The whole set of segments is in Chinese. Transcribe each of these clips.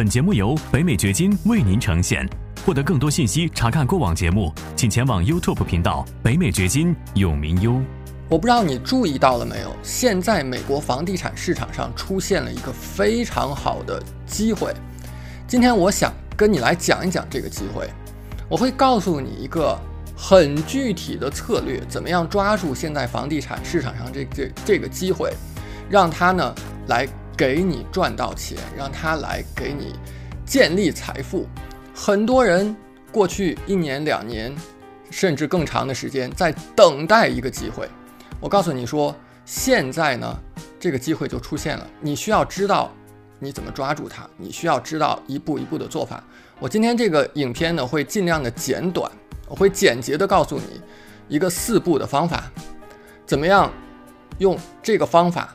本节目由北美掘金为您呈现。获得更多信息，查看过往节目，请前往 YouTube 频道“北美掘金”永明优。我不知道你注意到了没有，现在美国房地产市场上出现了一个非常好的机会。今天我想跟你来讲一讲这个机会，我会告诉你一个很具体的策略，怎么样抓住现在房地产市场上这这这个机会，让它呢来给你赚到钱，让他来给你建立财富。很多人过去一年、两年，甚至更长的时间在等待一个机会。我告诉你说，现在呢，这个机会就出现了。你需要知道你怎么抓住它，你需要知道一步一步的做法。我今天这个影片呢，会尽量的简短，我会简洁的告诉你一个四步的方法，怎么样用这个方法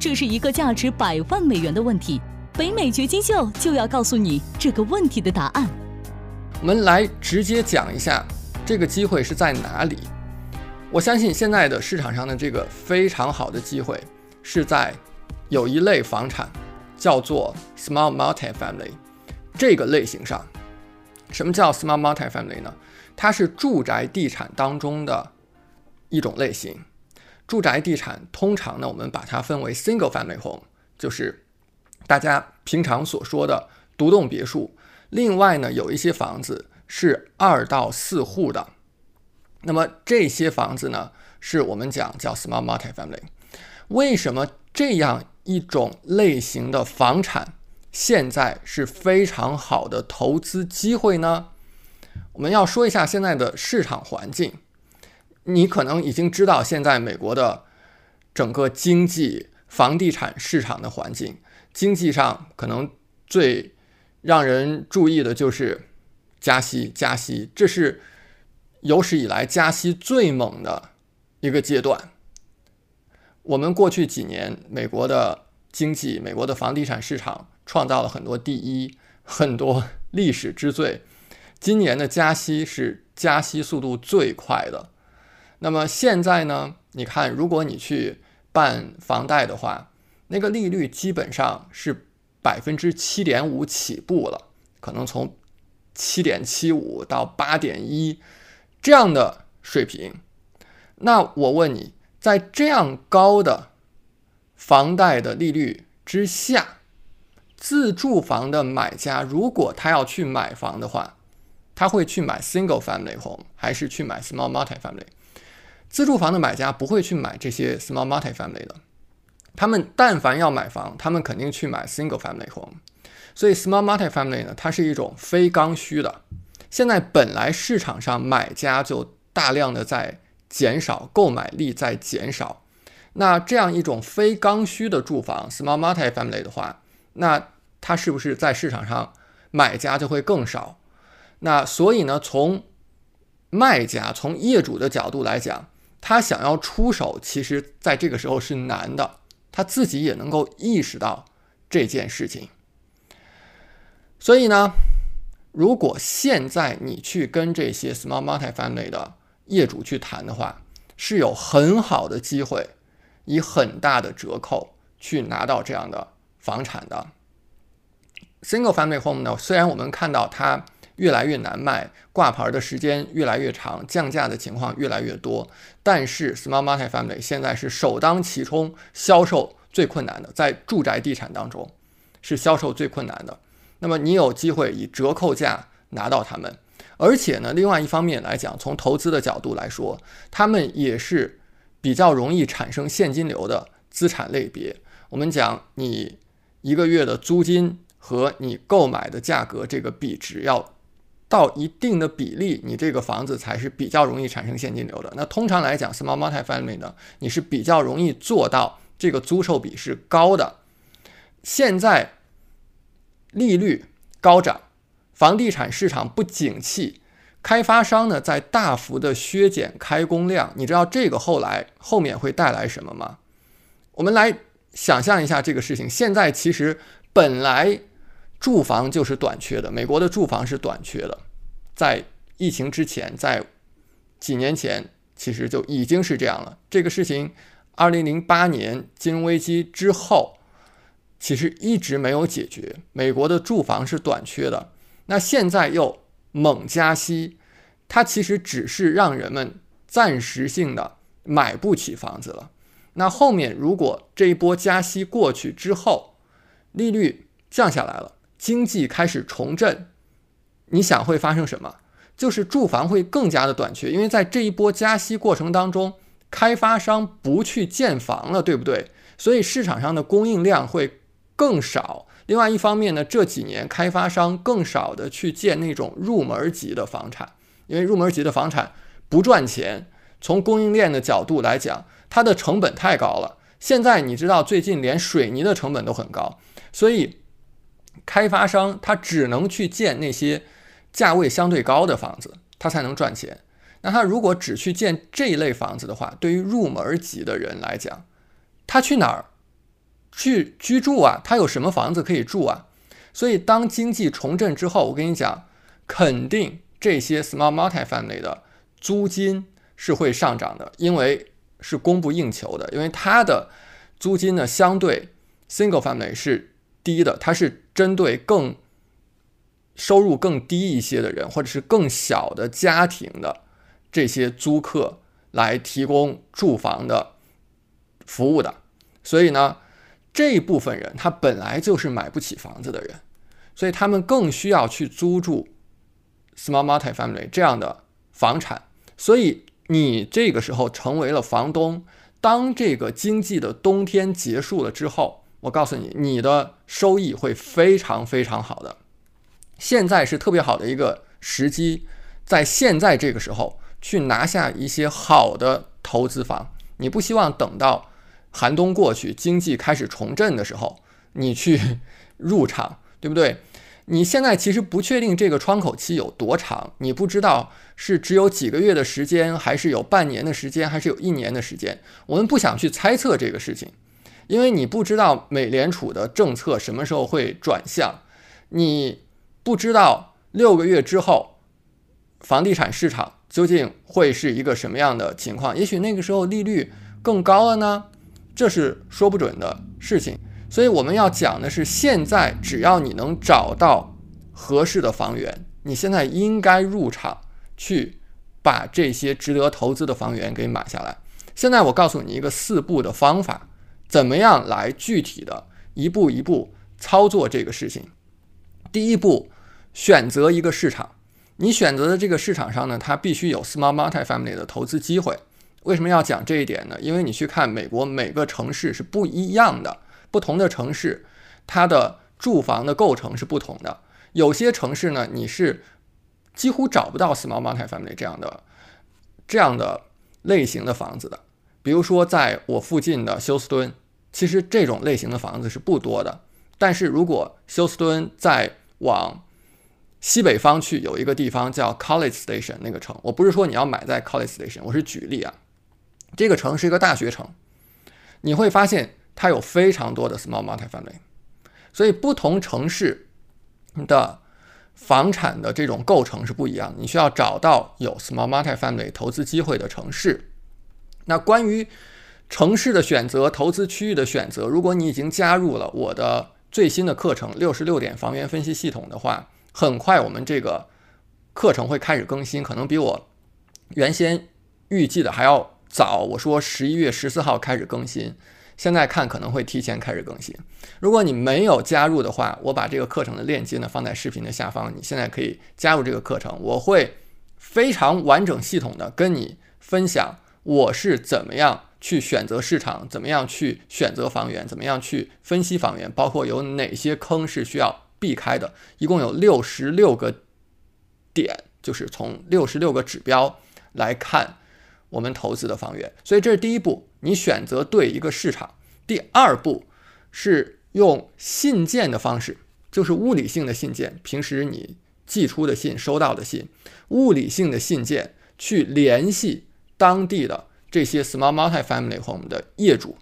这是一个价值百万美元的问题。北美掘金秀就要告诉你这个问题的答案。我们来直接讲一下这个机会是在哪里。我相信现在的市场上的这个非常好的机会是在有一类房产叫做 small multi-family 这个类型上。什么叫 small multi-family 呢？它是住宅地产当中的一种类型。住宅地产通常呢，我们把它分为 single family home，就是大家平常所说的独栋别墅。另外呢，有一些房子是二到四户的，那么这些房子呢，是我们讲叫 small multi-family。为什么这样一种类型的房产现在是非常好的投资机会呢？我们要说一下现在的市场环境。你可能已经知道现在美国的整个经济、房地产市场的环境，经济上可能最。让人注意的就是加息，加息，这是有史以来加息最猛的一个阶段。我们过去几年，美国的经济、美国的房地产市场创造了很多第一，很多历史之最。今年的加息是加息速度最快的。那么现在呢？你看，如果你去办房贷的话，那个利率基本上是。百分之七点五起步了，可能从七点七五到八点一这样的水平。那我问你，在这样高的房贷的利率之下，自住房的买家如果他要去买房的话，他会去买 single family home 还是去买 small multi family？自住房的买家不会去买这些 small multi family 的。他们但凡要买房，他们肯定去买 single family home，所以 small multi-family 呢，它是一种非刚需的。现在本来市场上买家就大量的在减少，购买力在减少，那这样一种非刚需的住房 small multi-family 的话，那它是不是在市场上买家就会更少？那所以呢，从卖家、从业主的角度来讲，他想要出手，其实在这个时候是难的。他自己也能够意识到这件事情，所以呢，如果现在你去跟这些 small multi-family 的业主去谈的话，是有很好的机会，以很大的折扣去拿到这样的房产的。single family home 呢，虽然我们看到它。越来越难卖，挂牌的时间越来越长，降价的情况越来越多。但是，small multi-family 现在是首当其冲，销售最困难的，在住宅地产当中是销售最困难的。那么，你有机会以折扣价拿到它们，而且呢，另外一方面来讲，从投资的角度来说，他们也是比较容易产生现金流的资产类别。我们讲，你一个月的租金和你购买的价格这个比值要。到一定的比例，你这个房子才是比较容易产生现金流的。那通常来讲，small multi-family 呢，你是比较容易做到这个租售比是高的。现在利率高涨，房地产市场不景气，开发商呢在大幅的削减开工量。你知道这个后来后面会带来什么吗？我们来想象一下这个事情。现在其实本来住房就是短缺的，美国的住房是短缺的，在疫情之前，在几年前其实就已经是这样了。这个事情，二零零八年金融危机之后，其实一直没有解决。美国的住房是短缺的。那现在又猛加息，它其实只是让人们暂时性的买不起房子了。那后面如果这一波加息过去之后，利率降下来了，经济开始重振，你想会发生什么？就是住房会更加的短缺，因为在这一波加息过程当中，开发商不去建房了，对不对？所以市场上的供应量会更少。另外一方面呢，这几年开发商更少的去建那种入门级的房产，因为入门级的房产不赚钱。从供应链的角度来讲，它的成本太高了。现在你知道，最近连水泥的成本都很高，所以开发商他只能去建那些价位相对高的房子，他才能赚钱。那他如果只去建这一类房子的话，对于入门级的人来讲，他去哪儿？去居住啊，他有什么房子可以住啊？所以当经济重振之后，我跟你讲，肯定这些 small multi-family 的租金是会上涨的，因为是供不应求的。因为它的租金呢，相对 single family 是低的，它是针对更收入更低一些的人，或者是更小的家庭的这些租客来提供住房的服务的。所以呢。这部分人，他本来就是买不起房子的人，所以他们更需要去租住 small multi-family 这样的房产。所以你这个时候成为了房东，当这个经济的冬天结束了之后，我告诉你，你的收益会非常非常好的。现在是特别好的一个时机，在现在这个时候去拿下一些好的投资房，你不希望等到。寒冬过去，经济开始重振的时候，你去入场，对不对？你现在其实不确定这个窗口期有多长，你不知道是只有几个月的时间，还是有半年的时间，还是有一年的时间。我们不想去猜测这个事情，因为你不知道美联储的政策什么时候会转向，你不知道六个月之后房地产市场究竟会是一个什么样的情况。也许那个时候利率更高了呢？这是说不准的事情，所以我们要讲的是，现在只要你能找到合适的房源，你现在应该入场去把这些值得投资的房源给买下来。现在我告诉你一个四步的方法，怎么样来具体的一步一步操作这个事情。第一步，选择一个市场，你选择的这个市场上呢，它必须有 small multi-family 的投资机会。为什么要讲这一点呢？因为你去看美国每个城市是不一样的，不同的城市它的住房的构成是不同的。有些城市呢，你是几乎找不到 small multi-family 这样的这样的类型的房子的。比如说，在我附近的休斯敦，其实这种类型的房子是不多的。但是如果休斯敦再往西北方去，有一个地方叫 College Station 那个城，我不是说你要买在 College Station，我是举例啊。这个城是一个大学城，你会发现它有非常多的 small multi-family，所以不同城市的房产的这种构成是不一样的。你需要找到有 small multi-family 投资机会的城市。那关于城市的选择、投资区域的选择，如果你已经加入了我的最新的课程《六十六点房源分析系统》的话，很快我们这个课程会开始更新，可能比我原先预计的还要。早我说十一月十四号开始更新，现在看可能会提前开始更新。如果你没有加入的话，我把这个课程的链接呢放在视频的下方，你现在可以加入这个课程。我会非常完整系统的跟你分享我是怎么样去选择市场，怎么样去选择房源，怎么样去分析房源，包括有哪些坑是需要避开的。一共有六十六个点，就是从六十六个指标来看。我们投资的房源，所以这是第一步，你选择对一个市场。第二步是用信件的方式，就是物理性的信件。平时你寄出的信、收到的信，物理性的信件去联系当地的这些 small multi-family home 的业主。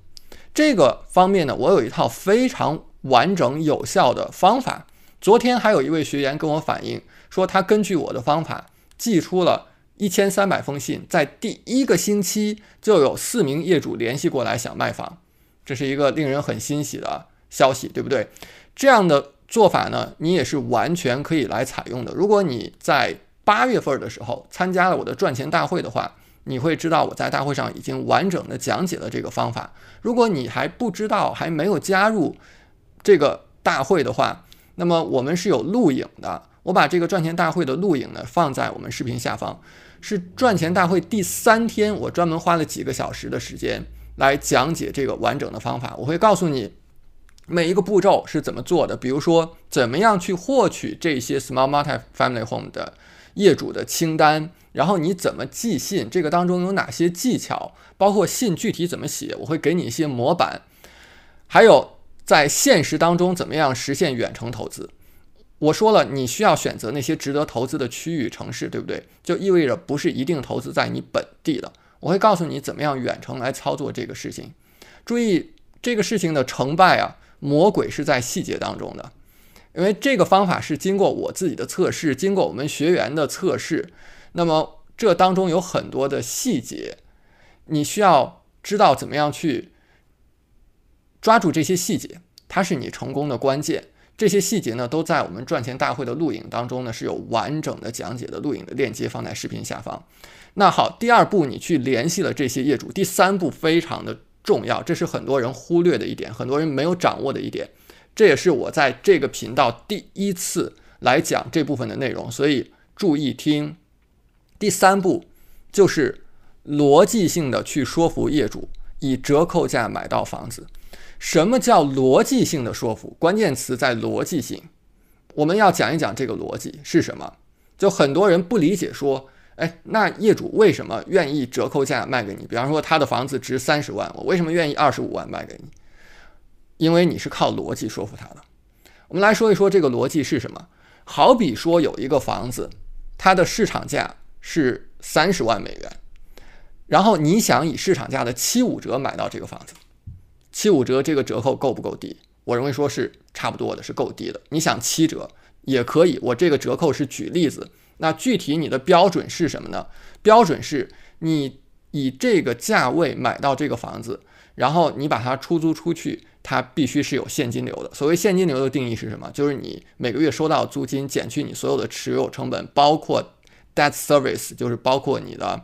这个方面呢，我有一套非常完整有效的方法。昨天还有一位学员跟我反映说，他根据我的方法寄出了一千三百封信，在第一个星期就有四名业主联系过来想卖房，这是一个令人很欣喜的消息，对不对？这样的。做法呢，你也是完全可以来采用的。如果你在八月份的时候参加了我的赚钱大会的话，你会知道我在大会上已经完整的讲解了这个方法。如果你还不知道，还没有加入这个大会的话，那么我们是有录影的。我把这个赚钱大会的录影呢放在我们视频下方，是赚钱大会第三天，我专门花了几个小时的时间来讲解这个完整的方法。我会告诉你。每一个步骤是怎么做的？比如说，怎么样去获取这些 small multi-family home 的业主的清单？然后你怎么寄信？这个当中有哪些技巧？包括信具体怎么写？我会给你一些模板。还有在现实当中怎么样实现远程投资？我说了，你需要选择那些值得投资的区域城市，对不对？就意味着不是一定投资在你本地的。我会告诉你怎么样远程来操作这个事情。注意这个事情的成败啊！魔鬼是在细节当中的，因为这个方法是经过我自己的测试，经过我们学员的测试，那么这当中有很多的细节，你需要知道怎么样去抓住这些细节，它是你成功的关键。这些细节呢，都在我们赚钱大会的录影当中呢，是有完整的讲解的录影的链接放在视频下方。那好，第二步你去联系了这些业主，第三步非常的。重要，这是很多人忽略的一点，很多人没有掌握的一点。这也是我在这个频道第一次来讲这部分的内容，所以注意听。第三步就是逻辑性的去说服业主以折扣价买到房子。什么叫逻辑性的说服？关键词在逻辑性。我们要讲一讲这个逻辑是什么。就很多人不理解说。哎，那业主为什么愿意折扣价卖给你？比方说他的房子值三十万，我为什么愿意二十五万卖给你？因为你是靠逻辑说服他的。我们来说一说这个逻辑是什么。好比说有一个房子，它的市场价是三十万美元，然后你想以市场价的七五折买到这个房子，七五折这个折扣够不够低？我认为说是差不多的，是够低的。你想七折也可以，我这个折扣是举例子。那具体你的标准是什么呢？标准是你以这个价位买到这个房子，然后你把它出租出去，它必须是有现金流的。所谓现金流的定义是什么？就是你每个月收到租金减去你所有的持有成本，包括 debt service，就是包括你的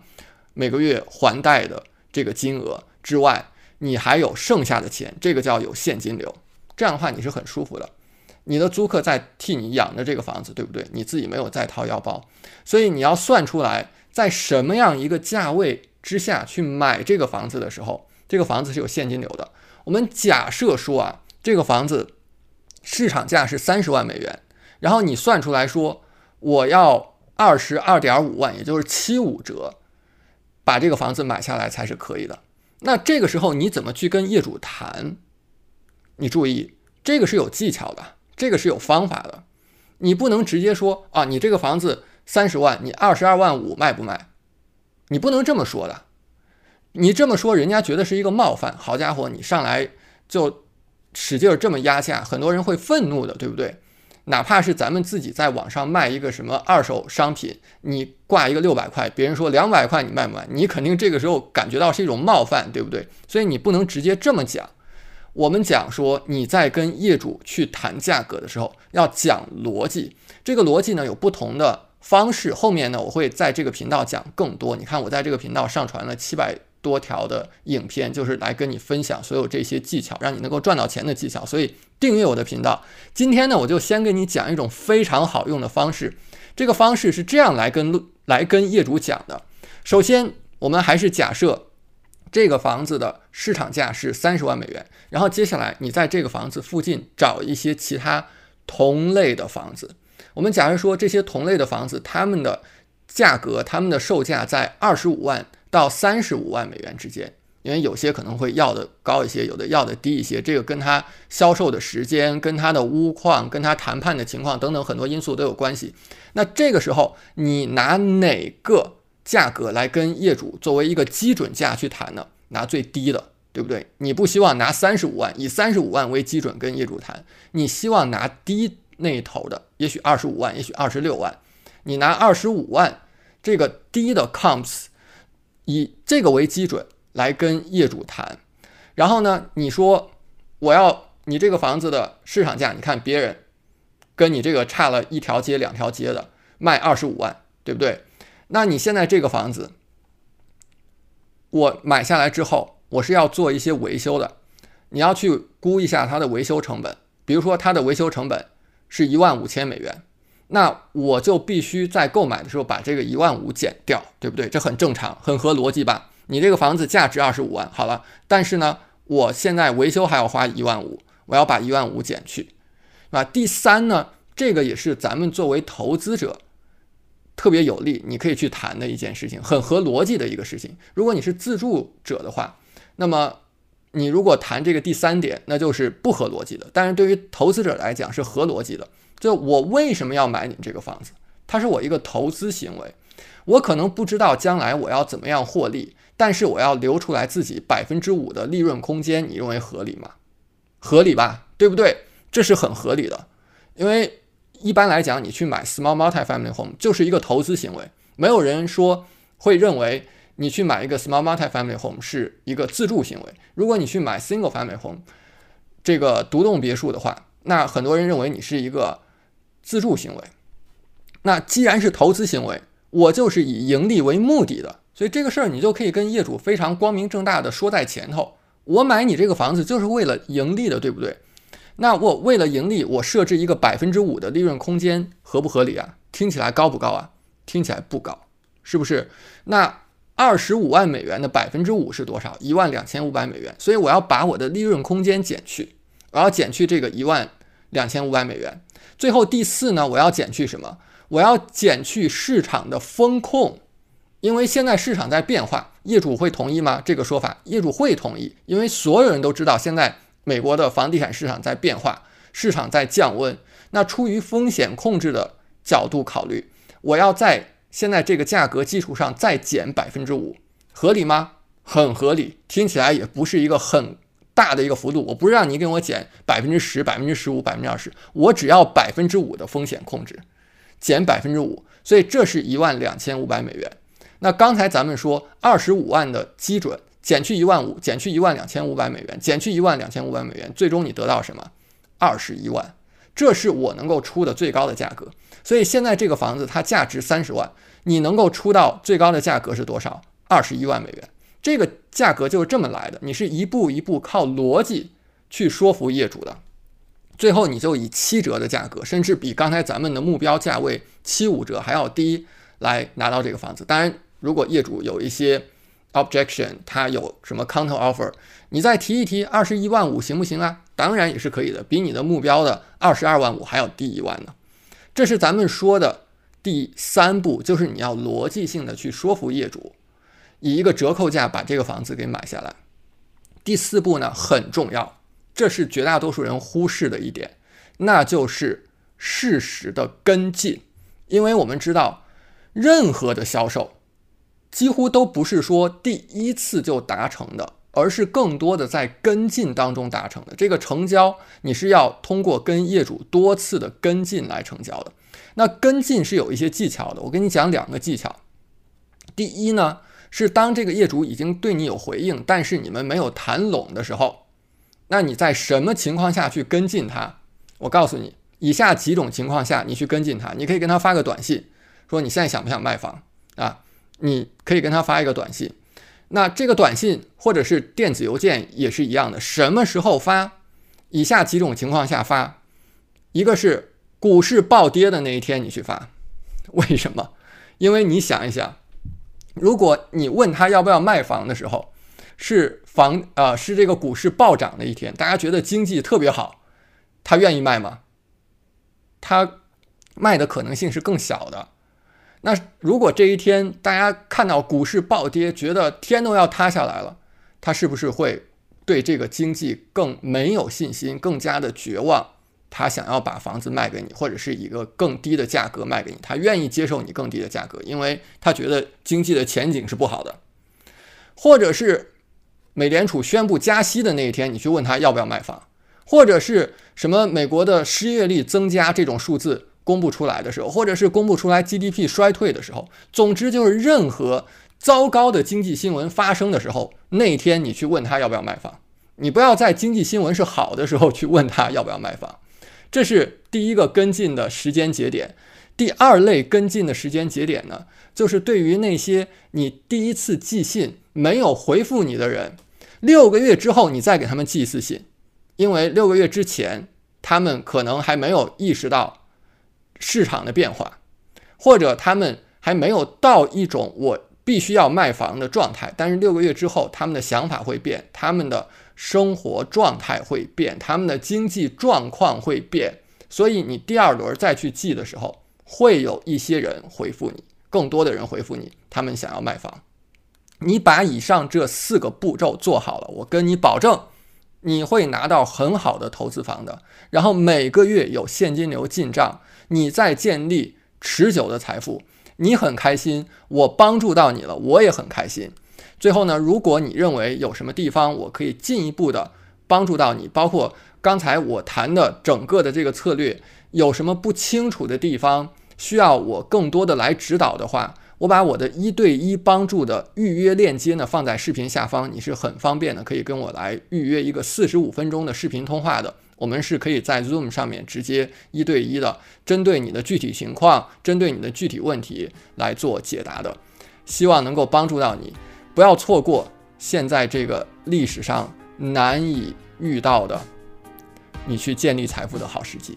每个月还贷的这个金额之外，你还有剩下的钱，这个叫有现金流。这样的话你是很舒服的。你的租客在替你养着这个房子，对不对？你自己没有再掏腰包，所以你要算出来，在什么样一个价位之下去买这个房子的时候，这个房子是有现金流的。我们假设说啊，这个房子市场价是三十万美元，然后你算出来说我要二十二点五万，也就是七五折，把这个房子买下来才是可以的。那这个时候你怎么去跟业主谈？你注意，这个是有技巧的。这个是有方法的，你不能直接说啊，你这个房子三十万，你二十二万五卖不卖？你不能这么说的，你这么说人家觉得是一个冒犯。好家伙，你上来就使劲儿这么压价，很多人会愤怒的，对不对？哪怕是咱们自己在网上卖一个什么二手商品，你挂一个六百块，别人说两百块，你卖不卖？你肯定这个时候感觉到是一种冒犯，对不对？所以你不能直接这么讲。我们讲说，你在跟业主去谈价格的时候，要讲逻辑。这个逻辑呢，有不同的方式。后面呢，我会在这个频道讲更多。你看，我在这个频道上传了七百多条的影片，就是来跟你分享所有这些技巧，让你能够赚到钱的技巧。所以订阅我的频道。今天呢，我就先给你讲一种非常好用的方式。这个方式是这样来跟来跟业主讲的。首先，我们还是假设。这个房子的市场价是三十万美元，然后接下来你在这个房子附近找一些其他同类的房子。我们假如说这些同类的房子，它们的价格、它们的售价在二十五万到三十五万美元之间，因为有些可能会要的高一些，有的要的低一些，这个跟他销售的时间、跟他的屋况、跟他谈判的情况等等很多因素都有关系。那这个时候，你拿哪个价格来跟业主作为一个基准价去谈呢？拿最低的，对不对？你不希望拿三十五万，以三十五万为基准跟业主谈，你希望拿低那一头的，也许二十五万，也许二十六万，你拿二十五万这个低的 comps，以这个为基准。来跟业主谈，然后呢，你说我要你这个房子的市场价，你看别人跟你这个差了一条街两条街的卖二十五万，对不对？那你现在这个房子，我买下来之后，我是要做一些维修的，你要去估一下它的维修成本，比如说它的维修成本是一万五千美元，那我就必须在购买的时候把这个一万五减掉，对不对？这很正常，很合逻辑吧？你这个房子价值二十五万，好了，但是呢，我现在维修还要花一万五，我要把一万五减去，是吧？第三呢，这个也是咱们作为投资者特别有利，你可以去谈的一件事情，很合逻辑的一个事情。如果你是自住者的话，那么你如果谈这个第三点，那就是不合逻辑的。但是对于投资者来讲是合逻辑的，就我为什么要买你这个房子？它是我一个投资行为，我可能不知道将来我要怎么样获利。但是我要留出来自己百分之五的利润空间，你认为合理吗？合理吧，对不对？这是很合理的，因为一般来讲，你去买 small multi-family home 就是一个投资行为，没有人说会认为你去买一个 small multi-family home 是一个自住行为。如果你去买 single family home 这个独栋别墅的话，那很多人认为你是一个自住行为。那既然是投资行为，我就是以盈利为目的的。所以这个事儿你就可以跟业主非常光明正大的说在前头，我买你这个房子就是为了盈利的，对不对？那我为了盈利，我设置一个百分之五的利润空间，合不合理啊？听起来高不高啊？听起来不高，是不是？那二十五万美元的百分之五是多少？一万两千五百美元。所以我要把我的利润空间减去，我要减去这个一万两千五百美元。最后第四呢，我要减去什么？我要减去市场的风控。因为现在市场在变化，业主会同意吗？这个说法，业主会同意，因为所有人都知道，现在美国的房地产市场在变化，市场在降温。那出于风险控制的角度考虑，我要在现在这个价格基础上再减百分之五，合理吗？很合理，听起来也不是一个很大的一个幅度。我不是让你给我减百分之十、百分之十五、百分之二十，我只要百分之五的风险控制，减百分之五，所以这是一万两千五百美元。那刚才咱们说二十五万的基准减去一万五，减去一万两千五百美元，减去一万两千五百美元，最终你得到什么？二十一万，这是我能够出的最高的价格。所以现在这个房子它价值三十万，你能够出到最高的价格是多少？二十一万美元。这个价格就是这么来的，你是一步一步靠逻辑去说服业主的，最后你就以七折的价格，甚至比刚才咱们的目标价位七五折还要低来拿到这个房子。当然。如果业主有一些 objection，他有什么 counter offer，你再提一提，二十一万五行不行啊？当然也是可以的，比你的目标的二十二万五还要低一万呢。这是咱们说的第三步，就是你要逻辑性的去说服业主，以一个折扣价把这个房子给买下来。第四步呢很重要，这是绝大多数人忽视的一点，那就是事实的跟进，因为我们知道任何的销售。几乎都不是说第一次就达成的，而是更多的在跟进当中达成的。这个成交你是要通过跟业主多次的跟进来成交的。那跟进是有一些技巧的，我跟你讲两个技巧。第一呢，是当这个业主已经对你有回应，但是你们没有谈拢的时候，那你在什么情况下去跟进他？我告诉你，以下几种情况下你去跟进他，你可以跟他发个短信，说你现在想不想卖房啊？你可以跟他发一个短信，那这个短信或者是电子邮件也是一样的。什么时候发？以下几种情况下发：一个是股市暴跌的那一天你去发，为什么？因为你想一想，如果你问他要不要卖房的时候，是房啊是这个股市暴涨的一天，大家觉得经济特别好，他愿意卖吗？他卖的可能性是更小的。那如果这一天大家看到股市暴跌，觉得天都要塌下来了，他是不是会对这个经济更没有信心，更加的绝望？他想要把房子卖给你，或者是一个更低的价格卖给你，他愿意接受你更低的价格，因为他觉得经济的前景是不好的。或者是美联储宣布加息的那一天，你去问他要不要卖房，或者是什么美国的失业率增加这种数字公布出来的时候，或者是公布出来 GDP 衰退的时候，总之就是任何糟糕的经济新闻发生的时候，那天你去问他要不要卖房，你不要在经济新闻是好的时候去问他要不要卖房。这是第一个跟进的时间节点，第二类跟进的时间节点呢，就是对于那些你第一次寄信没有回复你的人，六个月之后你再给他们寄一次信，因为六个月之前他们可能还没有意识到市场的变化，或者他们还没有到一种我必须要卖房的状态，但是六个月之后他们的想法会变，他们的。生活状态会变，他们的经济状况会变，所以你第二轮再去记的时候，会有一些人回复你，更多的人回复你，他们想要卖房。你把以上这四个步骤做好了，我跟你保证，你会拿到很好的投资房的，然后每个月有现金流进账，你在建立持久的财富，你很开心，我帮助到你了，我也很开心。最后呢，如果你认为有什么地方我可以进一步的帮助到你，包括刚才我谈的整个的这个策略有什么不清楚的地方，需要我更多的来指导的话，我把我的一对一帮助的预约链接呢放在视频下方，你是很方便的，可以跟我来预约一个四十五分钟的视频通话的。我们是可以在 Zoom 上面直接一对一的，针对你的具体情况，针对你的具体问题来做解答的，希望能够帮助到你。不要错过现在这个历史上难以遇到的，你去建立财富的好时机。